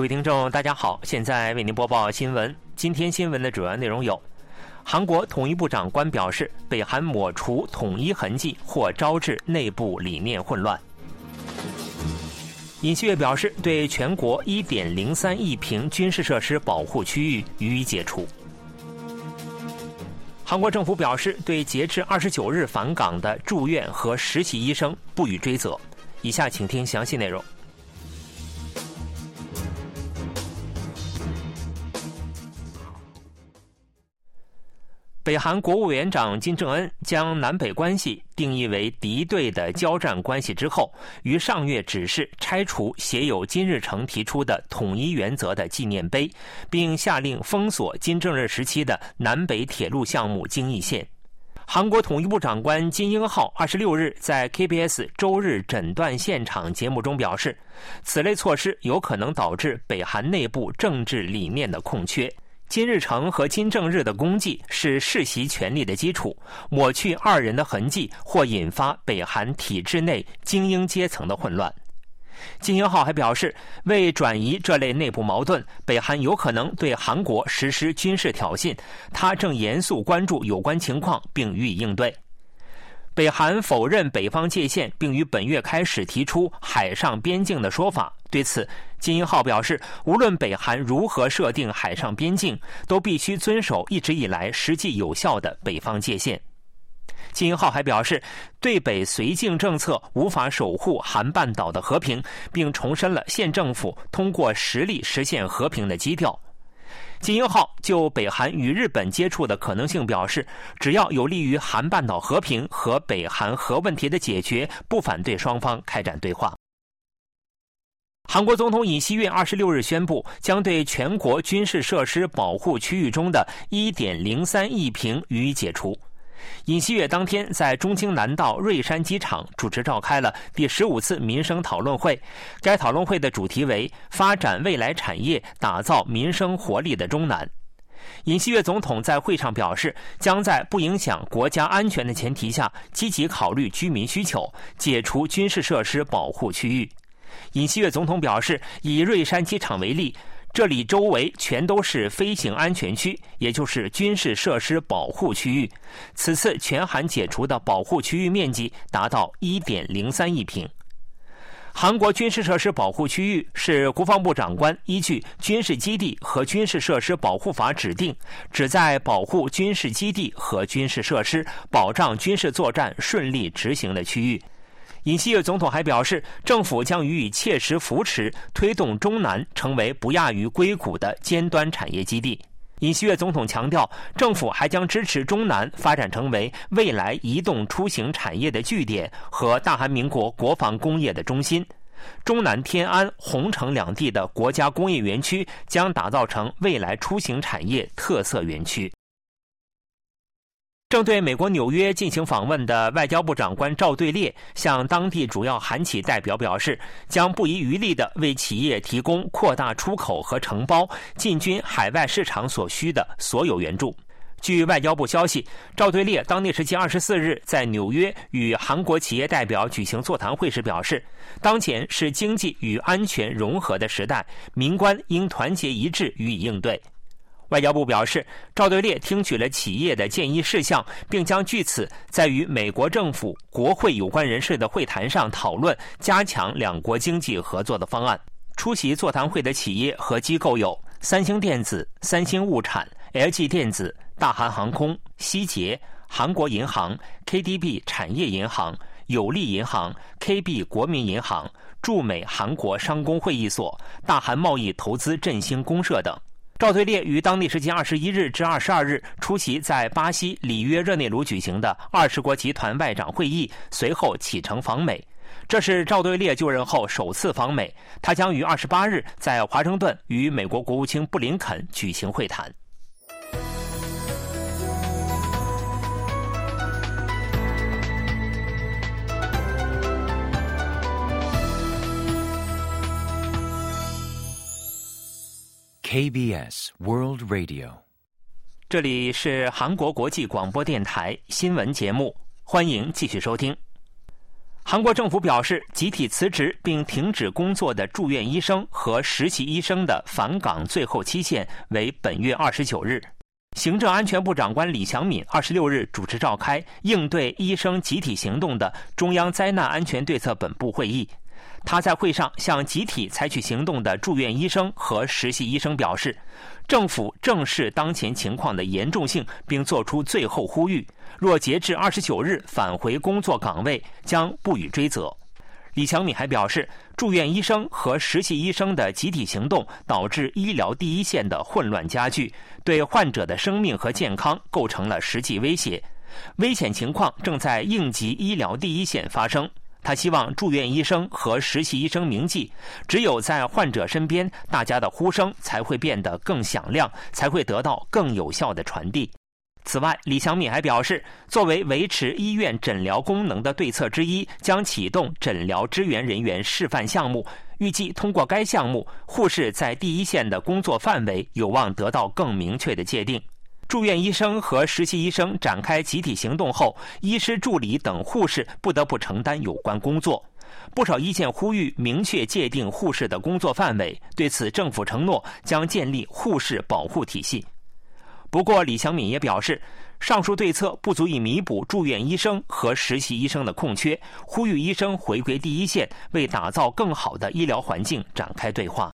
各位听众，大家好，现在为您播报新闻。今天新闻的主要内容有：韩国统一部长官表示，北韩抹除统一痕迹或招致内部理念混乱。尹锡悦表示，对全国1.03亿平军事设施保护区域予以解除。韩国政府表示，对截至29日返港的住院和实习医生不予追责。以下请听详细内容。北韩国务院长金正恩将南北关系定义为敌对的交战关系之后，于上月指示拆除写有金日成提出的统一原则的纪念碑，并下令封锁金正日时期的南北铁路项目京义线。韩国统一部长官金英浩二十六日在 KBS 周日诊断现场节目中表示，此类措施有可能导致北韩内部政治理念的空缺。金日成和金正日的功绩是世袭权力的基础，抹去二人的痕迹或引发北韩体制内精英阶层的混乱。金英浩还表示，为转移这类内部矛盾，北韩有可能对韩国实施军事挑衅，他正严肃关注有关情况并予以应对。北韩否认北方界限，并于本月开始提出海上边境的说法。对此，金英浩表示，无论北韩如何设定海上边境，都必须遵守一直以来实际有效的北方界限。金英浩还表示，对北绥靖政策无法守护韩半岛的和平，并重申了县政府通过实力实现和平的基调。金英浩就北韩与日本接触的可能性表示，只要有利于韩半岛和平和北韩核问题的解决，不反对双方开展对话。韩国总统尹锡悦二十六日宣布，将对全国军事设施保护区域中的一点零三亿平予以解除。尹锡悦当天在中京南道瑞山机场主持召开了第十五次民生讨论会，该讨论会的主题为“发展未来产业，打造民生活力的中南”。尹锡悦总统在会上表示，将在不影响国家安全的前提下，积极考虑居民需求，解除军事设施保护区域。尹锡悦总统表示，以瑞山机场为例，这里周围全都是飞行安全区，也就是军事设施保护区域。此次全韩解除的保护区域面积达到1.03亿平。韩国军事设施保护区域是国防部长官依据《军事基地和军事设施保护法》指定，旨在保护军事基地和军事设施，保障军事作战顺利执行的区域。尹锡悦总统还表示，政府将予以切实扶持，推动中南成为不亚于硅谷的尖端产业基地。尹锡悦总统强调，政府还将支持中南发展成为未来移动出行产业的据点和大韩民国国防工业的中心。中南天安、洪城两地的国家工业园区将打造成未来出行产业特色园区。正对美国纽约进行访问的外交部长官赵对列向当地主要韩企代表表示，将不遗余力地为企业提供扩大出口和承包、进军海外市场所需的所有援助。据外交部消息，赵对列当地时间二十四日在纽约与韩国企业代表举行座谈会时表示，当前是经济与安全融合的时代，民官应团结一致予以应对。外交部表示，赵对列听取了企业的建议事项，并将据此在与美国政府、国会有关人士的会谈上讨论加强两国经济合作的方案。出席座谈会的企业和机构有三星电子、三星物产、LG 电子、大韩航空、希捷、韩国银行、KDB 产业银行、有利银行、KB 国民银行、驻美韩国商工会议所、大韩贸易投资振兴公社等。赵队列于当地时间二十一日至二十二日出席在巴西里约热内卢举行的二十国集团外长会议，随后启程访美。这是赵队列就任后首次访美，他将于二十八日在华盛顿与美国国务卿布林肯举行会谈。KBS World Radio，这里是韩国国际广播电台新闻节目，欢迎继续收听。韩国政府表示，集体辞职并停止工作的住院医生和实习医生的返岗最后期限为本月二十九日。行政安全部长官李祥敏二十六日主持召开应对医生集体行动的中央灾难安全对策本部会议。他在会上向集体采取行动的住院医生和实习医生表示，政府正视当前情况的严重性，并作出最后呼吁：若截至二十九日返回工作岗位，将不予追责。李强敏还表示，住院医生和实习医生的集体行动导致医疗第一线的混乱加剧，对患者的生命和健康构成了实际威胁。危险情况正在应急医疗第一线发生。他希望住院医生和实习医生铭记：只有在患者身边，大家的呼声才会变得更响亮，才会得到更有效的传递。此外，李祥敏还表示，作为维持医院诊疗功能的对策之一，将启动诊疗支援人员示范项目。预计通过该项目，护士在第一线的工作范围有望得到更明确的界定。住院医生和实习医生展开集体行动后，医师助理等护士不得不承担有关工作。不少意见呼吁明确界定护士的工作范围。对此，政府承诺将建立护士保护体系。不过，李祥敏也表示，上述对策不足以弥补住院医生和实习医生的空缺，呼吁医生回归第一线，为打造更好的医疗环境展开对话。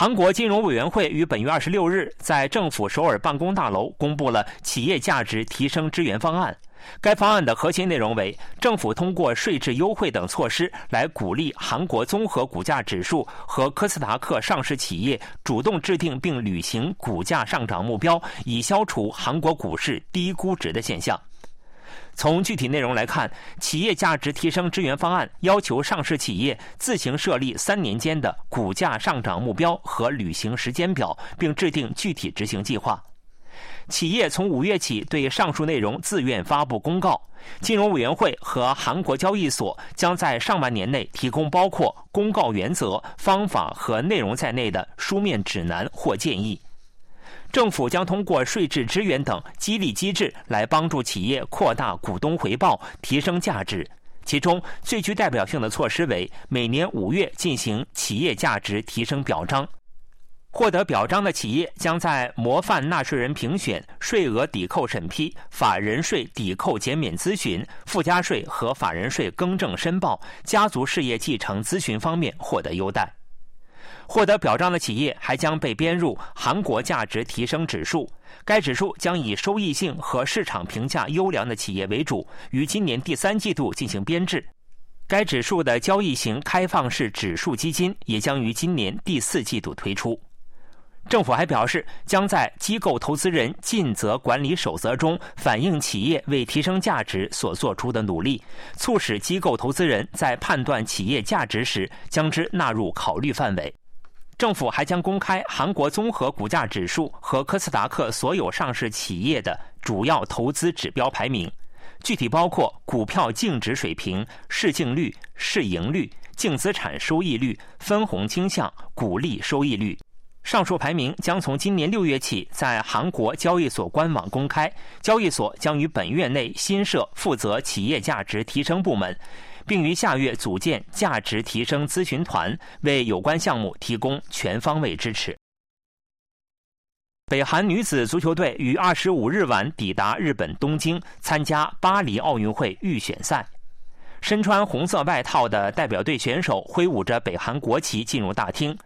韩国金融委员会于本月二十六日在政府首尔办公大楼公布了企业价值提升支援方案。该方案的核心内容为，政府通过税制优惠等措施来鼓励韩国综合股价指数和科斯达克上市企业主动制定并履行股价上涨目标，以消除韩国股市低估值的现象。从具体内容来看，企业价值提升支援方案要求上市企业自行设立三年间的股价上涨目标和履行时间表，并制定具体执行计划。企业从五月起对上述内容自愿发布公告，金融委员会和韩国交易所将在上半年内提供包括公告原则、方法和内容在内的书面指南或建议。政府将通过税制支援等激励机制来帮助企业扩大股东回报、提升价值。其中最具代表性的措施为每年五月进行企业价值提升表彰。获得表彰的企业将在模范纳税人评选、税额抵扣审批、法人税抵扣减免咨询、附加税和法人税更正申报、家族事业继承咨询方面获得优待。获得表彰的企业还将被编入韩国价值提升指数，该指数将以收益性和市场评价优良的企业为主，于今年第三季度进行编制。该指数的交易型开放式指数基金也将于今年第四季度推出。政府还表示，将在机构投资人尽责管理守则中反映企业为提升价值所做出的努力，促使机构投资人在判断企业价值时将之纳入考虑范围。政府还将公开韩国综合股价指数和科斯达克所有上市企业的主要投资指标排名，具体包括股票净值水平、市净率、市盈率、净资产收益率、分红倾向、股利收益率。上述排名将从今年六月起在韩国交易所官网公开，交易所将于本月内新设负责企业价值提升部门，并于下月组建价值提升咨询团，为有关项目提供全方位支持。北韩女子足球队于二十五日晚抵达日本东京，参加巴黎奥运会预选赛。身穿红色外套的代表队选手挥舞着北韩国旗进入大厅。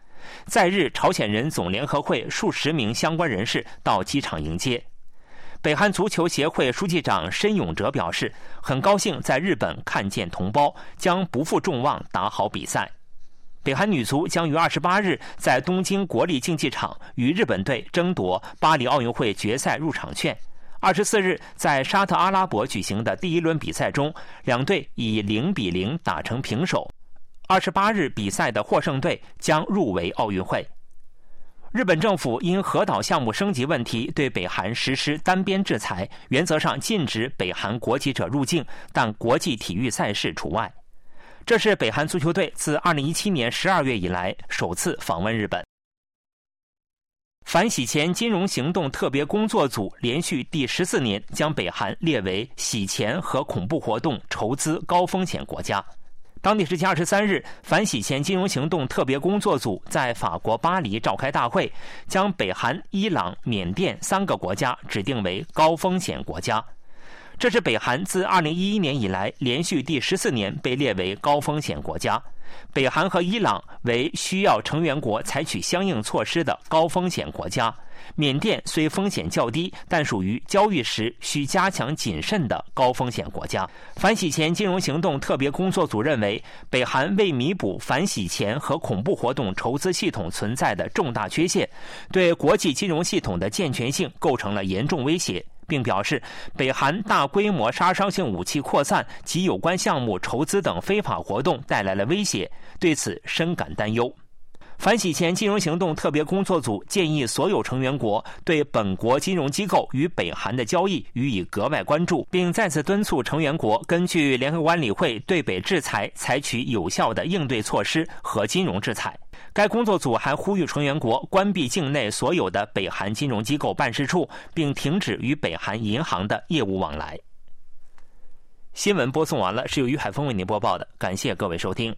在日朝鲜人总联合会数十名相关人士到机场迎接。北韩足球协会书记长申永哲表示，很高兴在日本看见同胞，将不负众望打好比赛。北韩女足将于二十八日在东京国立竞技场与日本队争夺巴黎奥运会决赛入场券。二十四日在沙特阿拉伯举行的第一轮比赛中，两队以零比零打成平手。二十八日比赛的获胜队将入围奥运会。日本政府因核岛项目升级问题对北韩实施单边制裁，原则上禁止北韩国籍者入境，但国际体育赛事除外。这是北韩足球队自二零一七年十二月以来首次访问日本。反洗钱金融行动特别工作组连续第十四年将北韩列为洗钱和恐怖活动筹资高风险国家。当地时间二十三日，反洗钱金融行动特别工作组在法国巴黎召开大会，将北韩、伊朗、缅甸三个国家指定为高风险国家。这是北韩自二零一一年以来连续第十四年被列为高风险国家。北韩和伊朗为需要成员国采取相应措施的高风险国家。缅甸虽风险较低，但属于交易时需加强谨慎的高风险国家。反洗钱金融行动特别工作组认为，北韩为弥补反洗钱和恐怖活动筹资系统存在的重大缺陷，对国际金融系统的健全性构成了严重威胁。并表示，北韩大规模杀伤性武器扩散及有关项目筹资等非法活动带来了威胁，对此深感担忧。反洗钱金融行动特别工作组建议所有成员国对本国金融机构与北韩的交易予以格外关注，并再次敦促成员国根据联合国安理会对北制裁采取有效的应对措施和金融制裁。该工作组还呼吁成员国关闭境内所有的北韩金融机构办事处，并停止与北韩银行的业务往来。新闻播送完了，是由于海峰为您播报的，感谢各位收听。